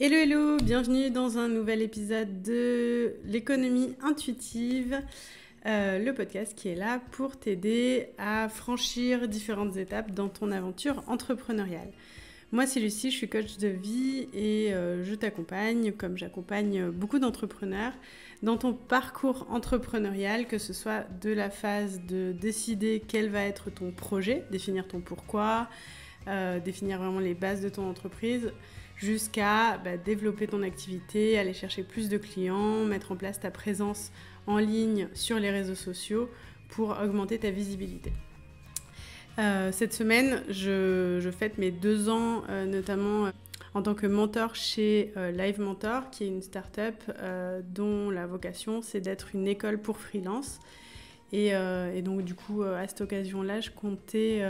Hello hello, bienvenue dans un nouvel épisode de l'économie intuitive, euh, le podcast qui est là pour t'aider à franchir différentes étapes dans ton aventure entrepreneuriale. Moi c'est Lucie, je suis coach de vie et euh, je t'accompagne comme j'accompagne beaucoup d'entrepreneurs dans ton parcours entrepreneurial, que ce soit de la phase de décider quel va être ton projet, définir ton pourquoi, euh, définir vraiment les bases de ton entreprise jusqu'à bah, développer ton activité, aller chercher plus de clients, mettre en place ta présence en ligne sur les réseaux sociaux pour augmenter ta visibilité. Euh, cette semaine, je, fête mes deux ans, euh, notamment euh, en tant que mentor chez Live Mentor, qui est une start-up dont la vocation c'est d'être une école pour freelance. Et, et, donc, du coup, à cette occasion-là, je comptais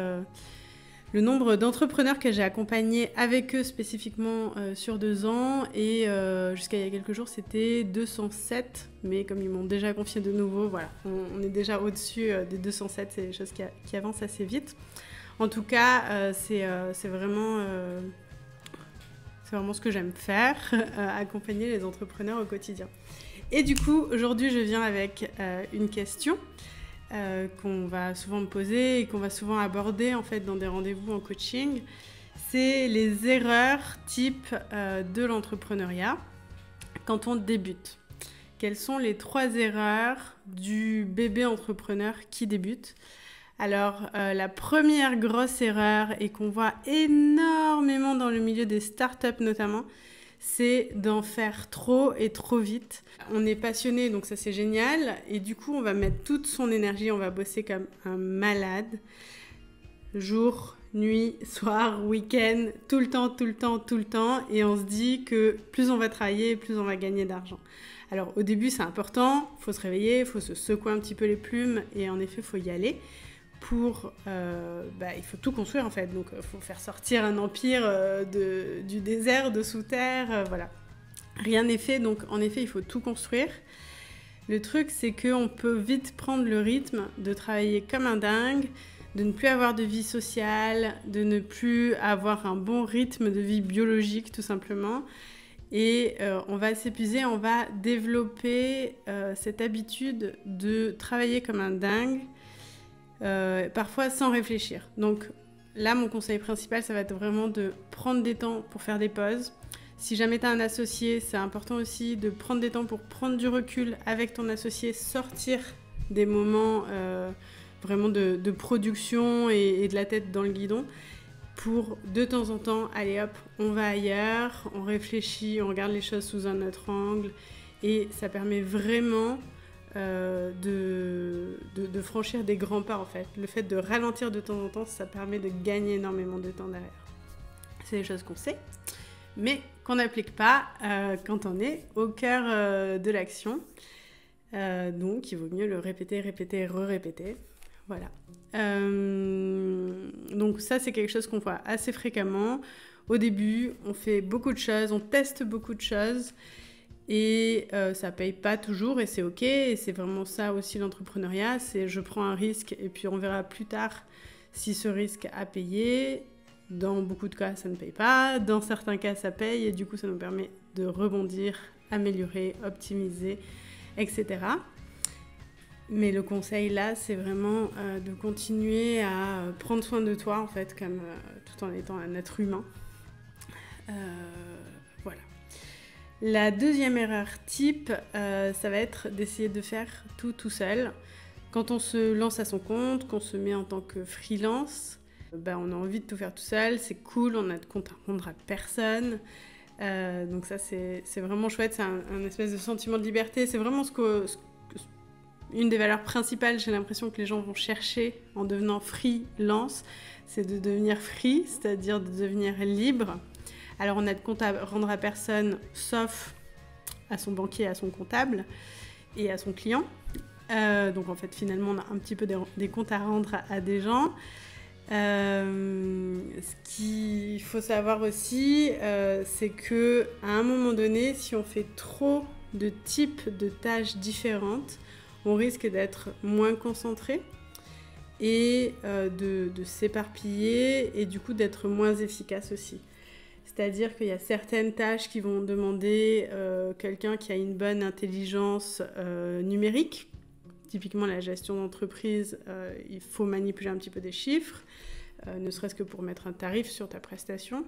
le nombre d'entrepreneurs que j'ai accompagnés avec eux spécifiquement euh, sur deux ans. Et euh, jusqu'à il y a quelques jours, c'était 207. Mais comme ils m'ont déjà confié de nouveau, voilà, on, est déjà au-dessus euh, des 207. C'est des choses qui, avancent assez vite. En tout cas, c'est vraiment, c'est vraiment ce que j'aime faire, accompagner les entrepreneurs au quotidien. Et du coup, aujourd'hui, je viens avec une question. Euh, qu'on va souvent me poser et qu'on va souvent aborder en fait dans des rendez-vous en coaching, c'est les erreurs type euh, de l'entrepreneuriat quand on débute. Quelles sont les trois erreurs du bébé entrepreneur qui débute? Alors, euh, la première grosse erreur, et qu'on voit énormément dans le milieu des startups notamment, c'est d'en faire trop et trop vite. On est passionné, donc ça c'est génial. Et du coup, on va mettre toute son énergie, on va bosser comme un malade. Jour, nuit, soir, week-end, tout le temps, tout le temps, tout le temps. Et on se dit que plus on va travailler, plus on va gagner d'argent. Alors au début, c'est important, il faut se réveiller, il faut se secouer un petit peu les plumes et en effet, il faut y aller Euh, bah, il faut tout construire en fait. Donc il faut faire sortir un empire euh, du désert, de sous terre, euh, voilà. Rien n'est fait, donc en effet il faut tout construire. Le truc c'est qu'on peut vite prendre le rythme de travailler comme un dingue, de ne plus avoir de vie sociale, de ne plus avoir un bon rythme de vie biologique tout simplement. Et on va s'épuiser, on va développer cette habitude de travailler comme un dingue euh, parfois sans réfléchir. Donc là, mon conseil principal, ça va être vraiment de prendre des temps pour faire des pauses. Si jamais tu as un associé, c'est important aussi de prendre des temps pour prendre du recul avec ton associé, sortir des moments euh, vraiment de, production et, de la tête dans le guidon pour de temps en temps, allez hop, on va ailleurs, on réfléchit, on regarde les choses sous un autre angle et ça permet vraiment euh, de, franchir des grands pas en fait. Le fait de ralentir de temps en temps, ça permet de gagner énormément de temps derrière. C'est des choses qu'on sait, mais qu'on n'applique pas euh, quand on est au cœur euh, de l'action. donc il vaut mieux le répéter, répéter, re-répéter. Voilà. donc ça c'est quelque chose qu'on voit assez fréquemment. Au début, on fait beaucoup de choses, on teste beaucoup de choses. Et euh, ça paye pas toujours et c'est ok. Et c'est vraiment ça aussi l'entrepreneuriat. C'est je prends un risque et puis on verra plus tard si ce risque a payé. Dans beaucoup de cas, ça ne paye pas. Dans certains cas, ça paye et du coup, ça nous permet de rebondir, améliorer, optimiser, etc. Mais le conseil là, c'est vraiment euh, de continuer à prendre soin de toi en fait, comme euh, tout en étant un être humain. La deuxième erreur type, euh, ça va être d'essayer de faire tout tout seul. Quand on se lance à son compte, qu'on se met en tant que freelance, ben on a envie de tout faire tout seul, c'est cool, on a de compte à rendre à personne. Euh, donc ça c'est vraiment chouette, c'est un, espèce de sentiment de liberté, c'est vraiment ce que, une des valeurs principales, j'ai l'impression que les gens vont chercher en devenant freelance, c'est de devenir free, c'est-à-dire de devenir libre. Alors on a de compte à rendre à personne, sauf à son banquier, à son comptable et à son client. Euh, donc en fait finalement on a un petit peu des, comptes à rendre à, des gens. Euh, ce qu'il faut savoir aussi, euh, c'est que à un moment donné, si on fait trop de types de tâches différentes, on risque d'être moins concentré et de s'éparpiller et du coup d'être moins efficace aussi. C'est-à-dire qu'il y a certaines tâches qui vont demander quelqu'un qui a une bonne intelligence numérique. Typiquement la gestion d'entreprise, il faut manipuler un petit peu des chiffres. Euh, ne serait-ce que pour mettre un tarif sur ta prestation.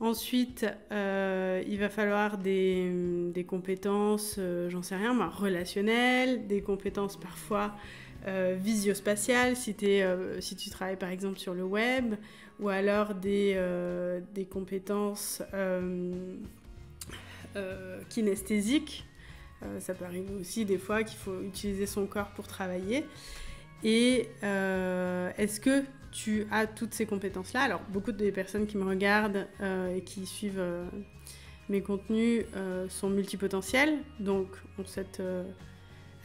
Ensuite, euh, il va falloir des, compétences, euh, j'en sais rien, moi, relationnelles, des compétences parfois visio-spatiales, si, si, tu travailles par exemple sur le web, ou alors des, des compétences kinesthésiques. ça peut arriver aussi des fois qu'il faut utiliser son corps pour travailler. Et est-ce que tu as toutes ces compétences-là? Alors, beaucoup des personnes qui me regardent euh, et qui suivent euh, mes contenus euh, sont multipotentielles, donc ont cette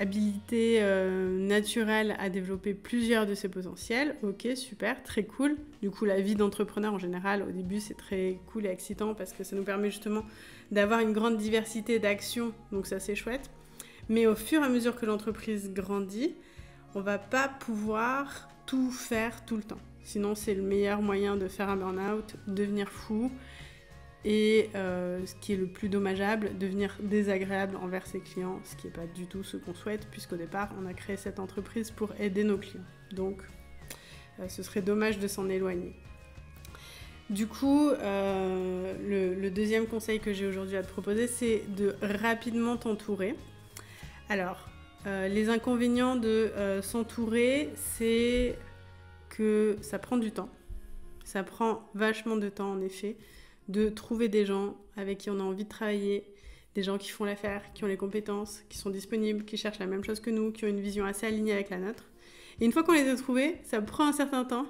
habilité naturelle à développer plusieurs de ces potentiels. Ok, super, très cool. Du coup, la vie d'entrepreneur en général, au début, c'est très cool et excitant parce que ça nous permet justement d'avoir une grande diversité d'actions, donc ça c'est chouette. Mais au fur et à mesure que l'entreprise grandit, on va pas pouvoir tout faire tout le temps. Sinon, c'est le meilleur moyen de faire un burn-out, devenir fou et euh, ce qui est le plus dommageable, devenir désagréable envers ses clients, ce qui n'est pas du tout ce qu'on souhaite, puisqu'au départ, on a créé cette entreprise pour aider nos clients. Donc, euh, ce serait dommage de s'en éloigner. Du coup, euh, le, deuxième conseil que j'ai aujourd'hui à te proposer, c'est de rapidement t'entourer. Alors, les inconvénients de s'entourer, c'est que ça prend du temps. Ça prend vachement de temps, en effet, de trouver des gens avec qui on a envie de travailler, des gens qui font l'affaire, qui ont les compétences, qui sont disponibles, qui cherchent la même chose que nous, qui ont une vision assez alignée avec la nôtre. Et une fois qu'on les a trouvés, ça prend un certain temps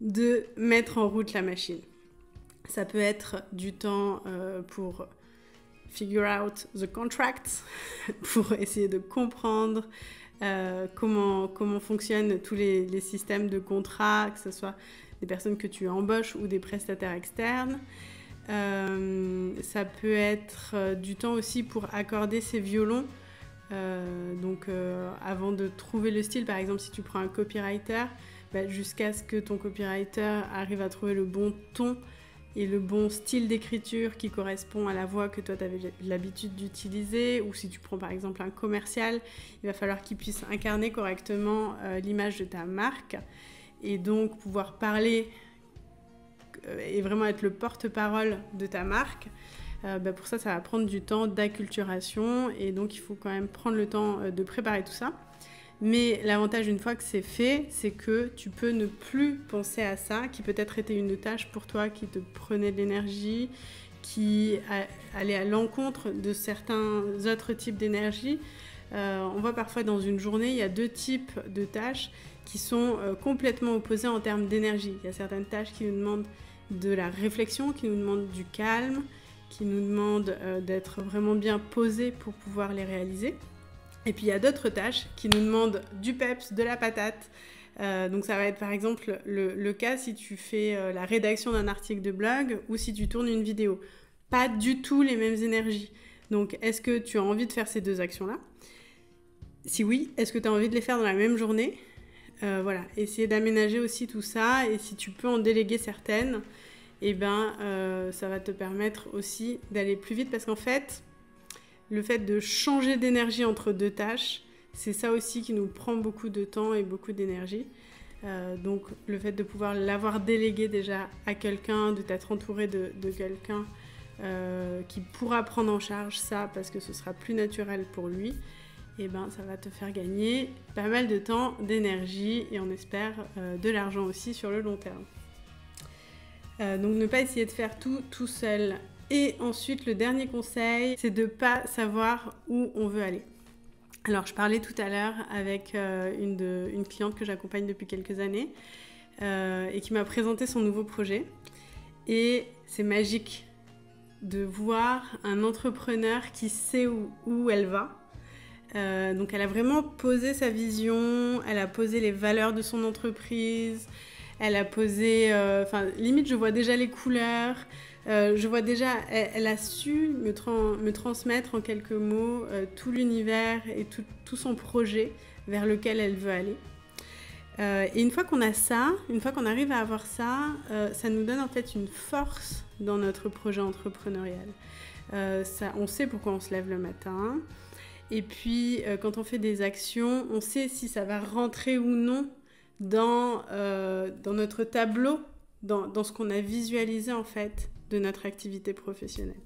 de mettre en route la machine. Ça peut être du temps euh, pour figure out the contracts pour essayer de comprendre euh, comment, comment fonctionnent tous les, systèmes de contrats, que ce soit des personnes que tu embauches ou des prestataires externes. Euh, ça peut être euh, du temps aussi pour accorder ses violons. donc avant de trouver le style, par exemple si tu prends un copywriter, bah, jusqu'à ce que ton copywriter arrive à trouver le bon ton et le bon style d'écriture qui correspond à la voix que toi tu avais l'habitude d'utiliser, ou si tu prends par exemple un commercial, il va falloir qu'il puisse incarner correctement euh, l'image de ta marque et donc pouvoir parler euh, et vraiment être le porte-parole de ta marque. Euh, bah, pour ça, ça va prendre du temps d'acculturation et donc il faut quand même prendre le temps de préparer tout ça. Mais l'avantage une fois que c'est fait, c'est que tu peux ne plus penser à ça, qui peut-être était une tâche pour toi qui te prenait de l'énergie, qui allait à l'encontre de certains autres types d'énergie. Euh, on voit parfois dans une journée, il y a deux types de tâches qui sont euh, complètement opposés en termes d'énergie. Il y a certaines tâches qui nous demandent de la réflexion, qui nous demandent du calme, qui nous demandent euh, d'être vraiment bien posés pour pouvoir les réaliser. Et puis il y a d'autres tâches qui nous demandent du peps, de la patate. Euh, donc ça va être par exemple le, cas si tu fais euh, la rédaction d'un article de blog ou si tu tournes une vidéo. Pas du tout les mêmes énergies. Donc est-ce que tu as envie de faire ces deux actions-là? Si oui, est-ce que tu as envie de les faire dans la même journée? Euh, Voilà, essayer d'aménager aussi tout ça et si tu peux en déléguer certaines, eh ben, ça va te permettre aussi d'aller plus vite parce qu'en fait, le fait de changer d'énergie entre deux tâches, c'est ça aussi qui nous prend beaucoup de temps et beaucoup d'énergie. Euh, donc le fait de pouvoir l'avoir délégué déjà à quelqu'un, de t'être entouré de, quelqu'un euh, qui pourra prendre en charge ça parce que ce sera plus naturel pour lui, et eh ben ça va te faire gagner pas mal de temps, d'énergie et on espère euh, de l'argent aussi sur le long terme. donc ne pas essayer de faire tout tout seul et ensuite, le dernier conseil, c'est de ne pas savoir où on veut aller. Alors, je parlais tout à l'heure avec euh, une, cliente que j'accompagne depuis quelques années euh, et qui m'a présenté son nouveau projet. Et c'est magique de voir un entrepreneur qui sait où, elle va. Euh, donc, elle a vraiment posé sa vision, elle a posé les valeurs de son entreprise, elle a posé, enfin, limite, je vois déjà les couleurs. Euh, je vois déjà, elle, a su me, me, transmettre en quelques mots euh, tout l'univers et tout, son projet vers lequel elle veut aller. Euh, et une fois qu'on a ça, une fois qu'on arrive à avoir ça, euh, ça nous donne en fait une force dans notre projet entrepreneurial. Euh, ça, on sait pourquoi on se lève le matin. Et puis, quand on fait des actions, on sait si ça va rentrer ou non dans, dans notre tableau, dans, ce qu'on a visualisé en fait de notre activité professionnelle.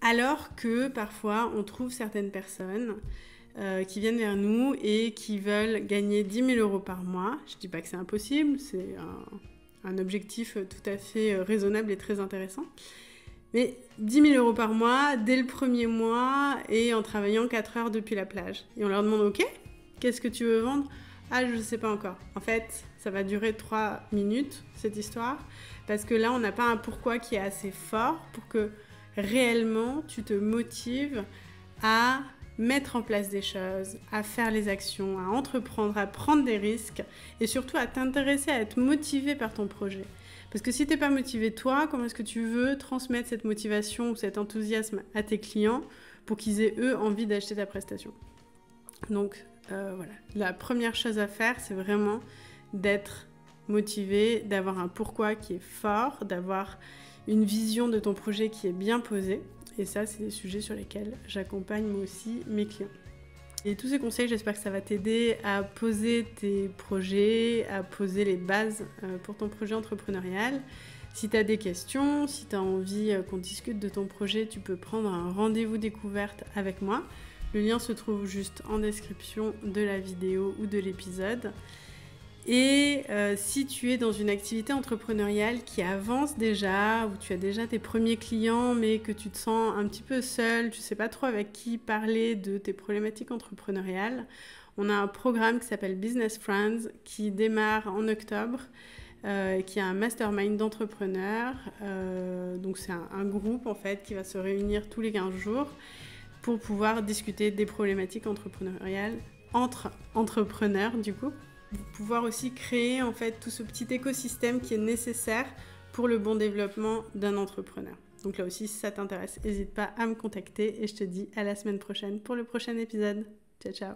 Alors que parfois, on trouve certaines personnes euh, qui viennent vers nous et qui veulent gagner 10 000 euros par mois. Je ne dis pas que c'est impossible, c'est un, objectif tout à fait euh, raisonnable et très intéressant. Mais 10 000 euros par mois dès le premier mois et en travaillant 4 heures depuis la plage. Et on leur demande Ok, qu'est-ce que tu veux vendre? Ah, je ne sais pas encore. En fait, ça va durer 3 minutes cette histoire parce que là, on n'a pas un pourquoi qui est assez fort pour que réellement tu te motives à mettre en place des choses, à faire les actions, à entreprendre, à prendre des risques et surtout à t'intéresser, à être motivé par ton projet. Parce que si tu n'es pas motivé toi, comment est-ce que tu veux transmettre cette motivation ou cet enthousiasme à tes clients pour qu'ils aient eux envie d'acheter ta prestation? Donc euh, voilà, la première chose à faire, c'est vraiment d'être motivé, d'avoir un pourquoi qui est fort, d'avoir une vision de ton projet qui est bien posée. Et ça, c'est des sujets sur lesquels j'accompagne moi aussi mes clients. Et tous ces conseils, j'espère que ça va t'aider à poser tes projets, à poser les bases euh, pour ton projet entrepreneurial. Si tu as des questions, si tu as envie euh, qu'on discute de ton projet, tu peux prendre un rendez-vous découverte avec moi. Le lien se trouve juste en description de la vidéo ou de l'épisode. Et euh, si tu es dans une activité entrepreneuriale qui avance déjà, où tu as déjà tes premiers clients, mais que tu te sens un petit peu seul, tu ne sais pas trop avec qui parler de tes problématiques entrepreneuriales, on a un programme qui s'appelle Business Friends qui démarre en octobre. Euh, qui est un mastermind d'entrepreneurs. Euh, donc c'est un, un, groupe en fait qui va se réunir tous les 15 jours pour pouvoir discuter des problématiques entrepreneuriales entre entrepreneurs du coup pouvoir aussi créer en fait tout ce petit écosystème qui est nécessaire pour le bon développement d'un entrepreneur. Donc là aussi, si ça t'intéresse, n'hésite pas à me contacter et je te dis à la semaine prochaine pour le prochain épisode. Ciao ciao